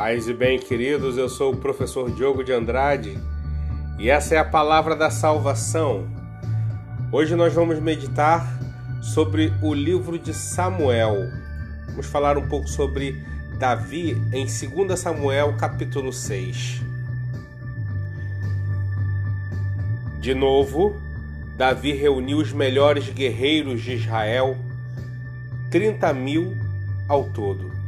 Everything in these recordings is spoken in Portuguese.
Paz e bem, queridos, eu sou o professor Diogo de Andrade e essa é a palavra da salvação. Hoje nós vamos meditar sobre o livro de Samuel. Vamos falar um pouco sobre Davi em 2 Samuel, capítulo 6. De novo, Davi reuniu os melhores guerreiros de Israel, 30 mil ao todo.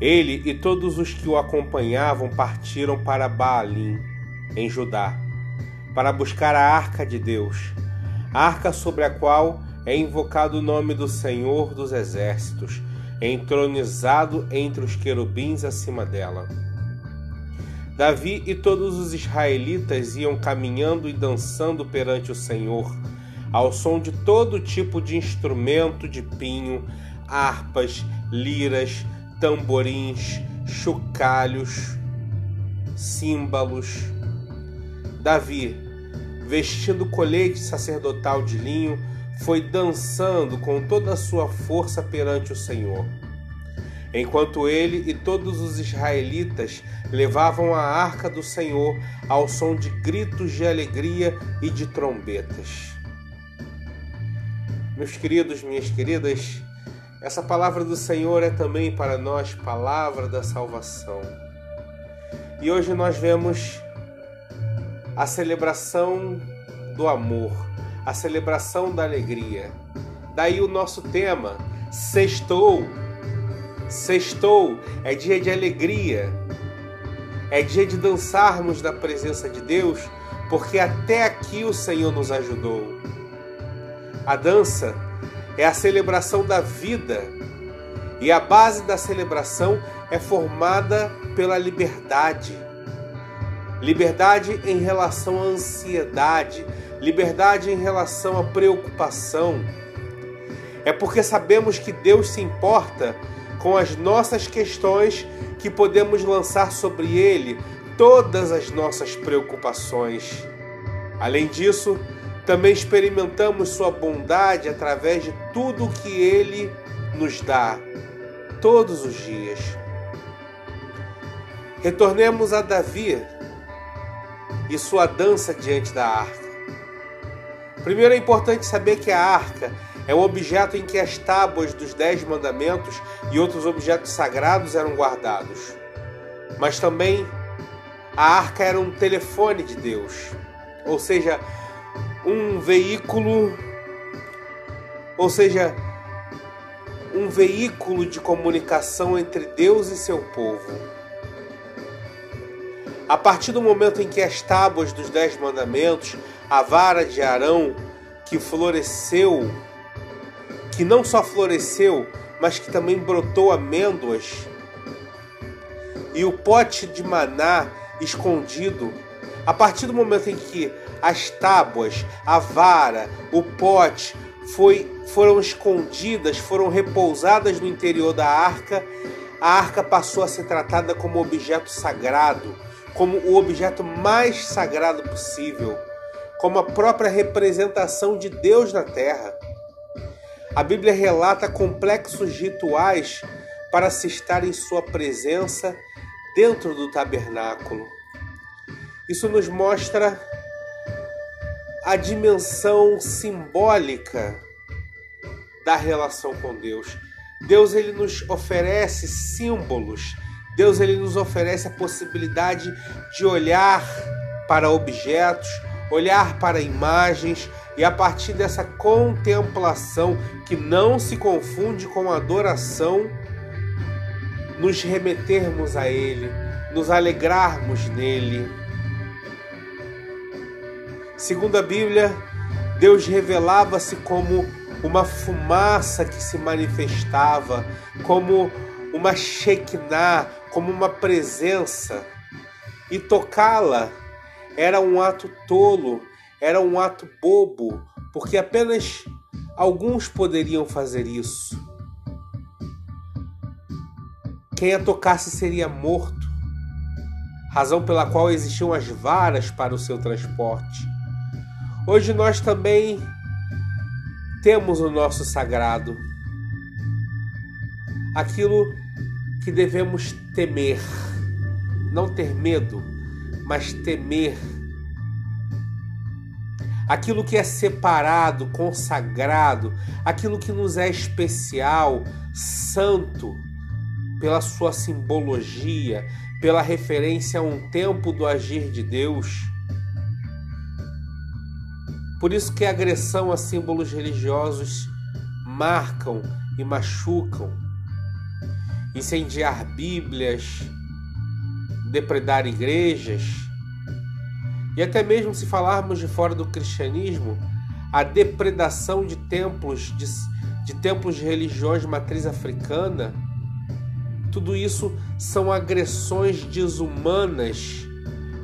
Ele e todos os que o acompanhavam partiram para Baalim, em Judá, para buscar a arca de Deus, a arca sobre a qual é invocado o nome do Senhor dos Exércitos, entronizado entre os querubins acima dela. Davi e todos os israelitas iam caminhando e dançando perante o Senhor, ao som de todo tipo de instrumento de pinho, harpas, liras, tamborins, chocalhos, símbolos. Davi, vestindo colete sacerdotal de linho, foi dançando com toda a sua força perante o Senhor. Enquanto ele e todos os israelitas levavam a arca do Senhor ao som de gritos de alegria e de trombetas. Meus queridos, minhas queridas, essa palavra do Senhor é também para nós palavra da salvação. E hoje nós vemos a celebração do amor, a celebração da alegria. Daí o nosso tema, sextou. Sextou é dia de alegria. É dia de dançarmos na presença de Deus, porque até aqui o Senhor nos ajudou. A dança é a celebração da vida. E a base da celebração é formada pela liberdade. Liberdade em relação à ansiedade, liberdade em relação à preocupação. É porque sabemos que Deus se importa com as nossas questões que podemos lançar sobre Ele todas as nossas preocupações. Além disso, também experimentamos Sua bondade através de tudo que Ele nos dá, todos os dias. Retornemos a Davi e sua dança diante da arca. Primeiro é importante saber que a arca é um objeto em que as tábuas dos Dez Mandamentos e outros objetos sagrados eram guardados. Mas também a arca era um telefone de Deus, ou seja, um veículo, ou seja, um veículo de comunicação entre Deus e seu povo. A partir do momento em que as tábuas dos Dez Mandamentos, a vara de Arão, que floresceu, que não só floresceu, mas que também brotou amêndoas, e o pote de maná escondido, a partir do momento em que as tábuas, a vara, o pote foi, foram escondidas, foram repousadas no interior da arca. A arca passou a ser tratada como objeto sagrado, como o objeto mais sagrado possível, como a própria representação de Deus na terra. A Bíblia relata complexos rituais para se estar em sua presença dentro do tabernáculo. Isso nos mostra a dimensão simbólica da relação com Deus. Deus ele nos oferece símbolos. Deus ele nos oferece a possibilidade de olhar para objetos, olhar para imagens e a partir dessa contemplação que não se confunde com adoração, nos remetermos a ele, nos alegrarmos nele Segundo a Bíblia, Deus revelava-se como uma fumaça que se manifestava, como uma Shekinah, como uma presença. E tocá-la era um ato tolo, era um ato bobo, porque apenas alguns poderiam fazer isso. Quem a tocasse seria morto, razão pela qual existiam as varas para o seu transporte. Hoje nós também temos o nosso sagrado. Aquilo que devemos temer, não ter medo, mas temer aquilo que é separado, consagrado, aquilo que nos é especial, santo, pela sua simbologia, pela referência a um tempo do agir de Deus. Por isso que a agressão a símbolos religiosos marcam e machucam. Incendiar Bíblias, depredar igrejas, e até mesmo se falarmos de fora do cristianismo, a depredação de templos de, de templos de religiões de matriz africana, tudo isso são agressões desumanas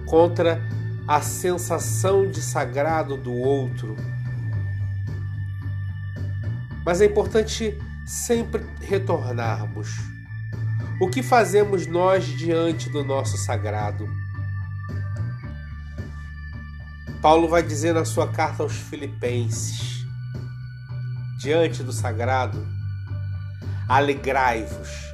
contra a sensação de sagrado do outro. Mas é importante sempre retornarmos. O que fazemos nós diante do nosso sagrado? Paulo vai dizer na sua carta aos Filipenses: diante do sagrado, alegrai-vos.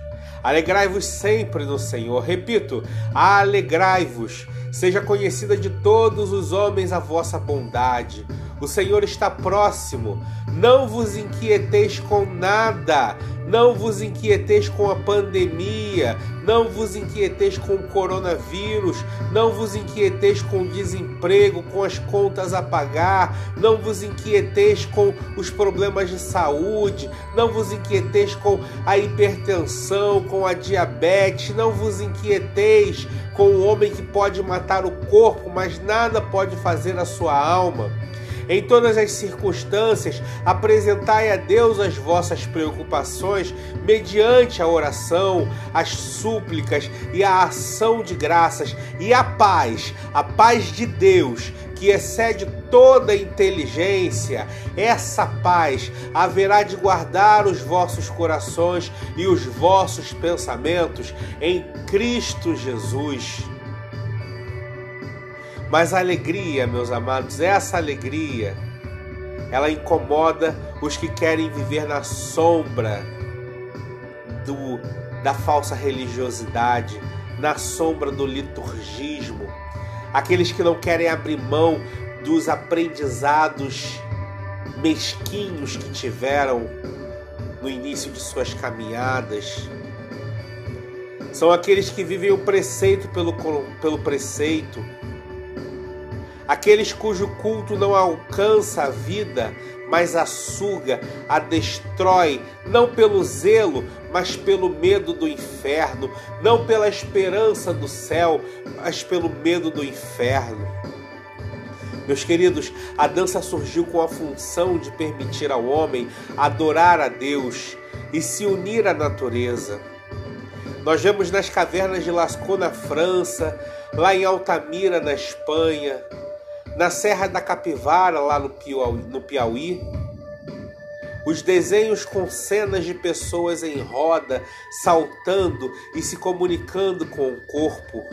Alegrai-vos sempre no Senhor. Repito, alegrai-vos. Seja conhecida de todos os homens a vossa bondade. O Senhor está próximo. Não vos inquieteis com nada. Não vos inquieteis com a pandemia. Não vos inquieteis com o coronavírus. Não vos inquieteis com o desemprego, com as contas a pagar. Não vos inquieteis com os problemas de saúde. Não vos inquieteis com a hipertensão, com a diabetes. Não vos inquieteis com o homem que pode matar o corpo, mas nada pode fazer a sua alma. Em todas as circunstâncias, apresentai a Deus as vossas preocupações mediante a oração, as súplicas e a ação de graças, e a paz, a paz de Deus, que excede toda inteligência, essa paz haverá de guardar os vossos corações e os vossos pensamentos em Cristo Jesus. Mas a alegria, meus amados, essa alegria, ela incomoda os que querem viver na sombra do, da falsa religiosidade, na sombra do liturgismo, aqueles que não querem abrir mão dos aprendizados mesquinhos que tiveram no início de suas caminhadas. São aqueles que vivem o preceito pelo, pelo preceito, aqueles cujo culto não alcança a vida, mas a suga, a destrói, não pelo zelo, mas pelo medo do inferno, não pela esperança do céu, mas pelo medo do inferno. Meus queridos, a dança surgiu com a função de permitir ao homem adorar a Deus e se unir à natureza. Nós vemos nas cavernas de Lascaux, na França, lá em Altamira, na Espanha, na Serra da Capivara, lá no Piauí, no Piauí os desenhos com cenas de pessoas em roda, saltando e se comunicando com o corpo.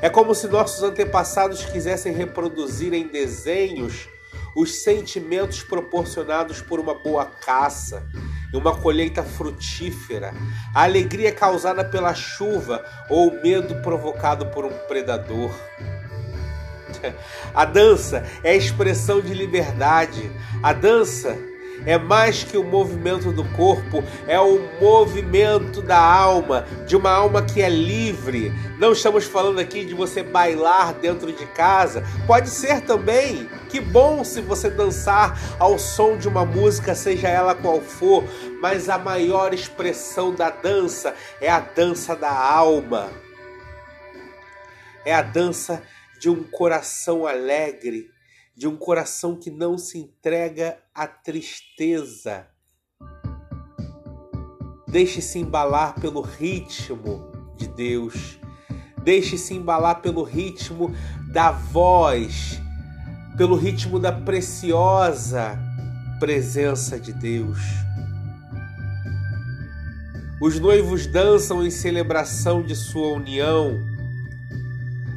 É como se nossos antepassados quisessem reproduzir em desenhos os sentimentos proporcionados por uma boa caça e uma colheita frutífera, a alegria causada pela chuva ou o medo provocado por um predador. A dança é a expressão de liberdade. A dança é mais que o movimento do corpo, é o movimento da alma, de uma alma que é livre. Não estamos falando aqui de você bailar dentro de casa, pode ser também. Que bom se você dançar ao som de uma música, seja ela qual for, mas a maior expressão da dança é a dança da alma. É a dança de um coração alegre, de um coração que não se entrega à tristeza. Deixe-se embalar pelo ritmo de Deus. Deixe-se embalar pelo ritmo da voz, pelo ritmo da preciosa presença de Deus. Os noivos dançam em celebração de sua união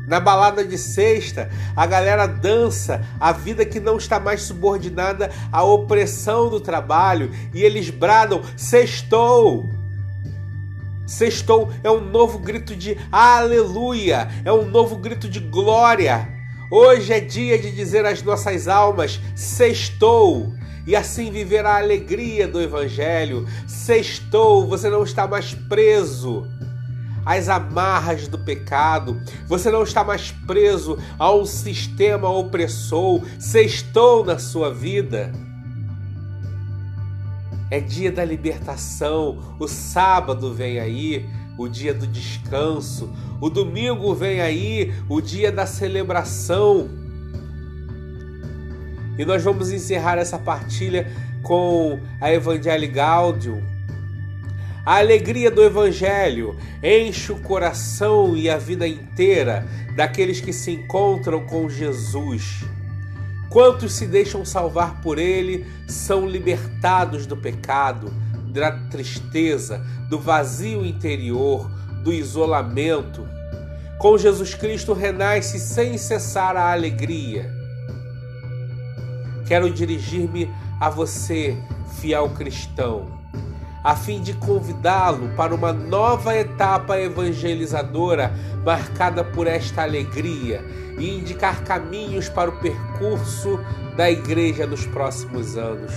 na balada de sexta, a galera dança a vida que não está mais subordinada à opressão do trabalho e eles bradam: Sextou! Sextou é um novo grito de aleluia, é um novo grito de glória. Hoje é dia de dizer às nossas almas: sextou e assim viver a alegria do Evangelho. Sextou, você não está mais preso às amarras do pecado, você não está mais preso a um sistema opressor. Sextou na sua vida. É dia da libertação, o sábado vem aí, o dia do descanso, o domingo vem aí, o dia da celebração. E nós vamos encerrar essa partilha com a Evangelii Gaudium. A alegria do Evangelho enche o coração e a vida inteira daqueles que se encontram com Jesus. Quantos se deixam salvar por Ele são libertados do pecado, da tristeza, do vazio interior, do isolamento. Com Jesus Cristo renasce sem cessar a alegria quero dirigir-me a você, fiel cristão, a fim de convidá-lo para uma nova etapa evangelizadora marcada por esta alegria e indicar caminhos para o percurso da igreja nos próximos anos.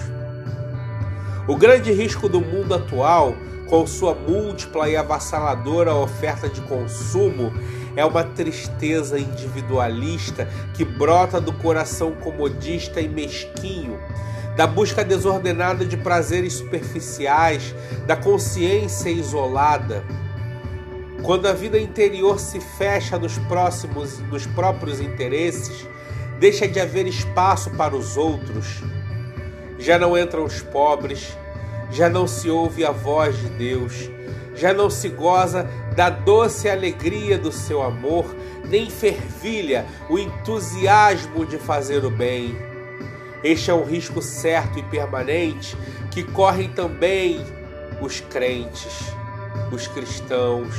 O grande risco do mundo atual, com sua múltipla e avassaladora oferta de consumo, é uma tristeza individualista que brota do coração comodista e mesquinho, da busca desordenada de prazeres superficiais, da consciência isolada. Quando a vida interior se fecha nos próximos, nos próprios interesses, deixa de haver espaço para os outros. Já não entram os pobres, já não se ouve a voz de Deus, já não se goza da doce alegria do seu amor, nem fervilha o entusiasmo de fazer o bem. Este é um risco certo e permanente que correm também os crentes, os cristãos.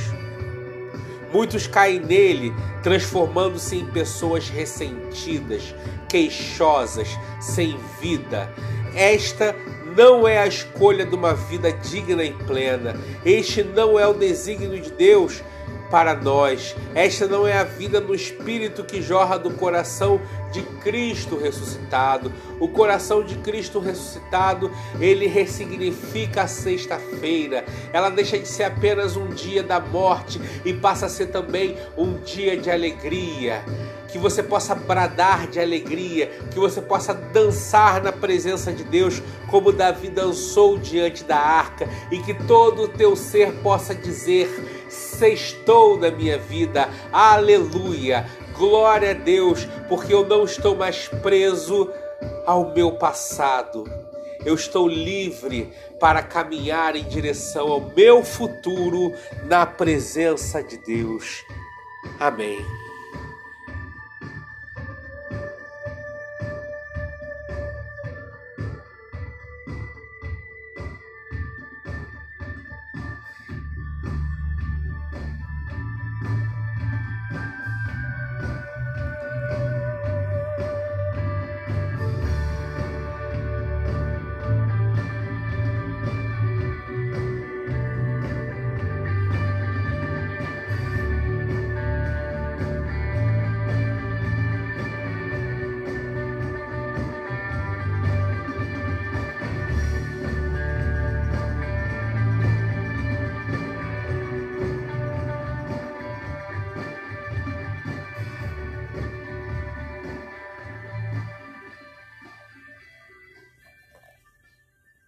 Muitos caem nele, transformando-se em pessoas ressentidas, queixosas, sem vida. Esta não é a escolha de uma vida digna e plena. Este não é o desígnio de Deus para nós. Esta não é a vida no espírito que jorra do coração de Cristo ressuscitado. O coração de Cristo ressuscitado, ele ressignifica a sexta-feira. Ela deixa de ser apenas um dia da morte e passa a ser também um dia de alegria que você possa bradar de alegria, que você possa dançar na presença de Deus, como Davi dançou diante da arca, e que todo o teu ser possa dizer: Sextou na minha vida, aleluia, glória a Deus, porque eu não estou mais preso ao meu passado. Eu estou livre para caminhar em direção ao meu futuro na presença de Deus. Amém.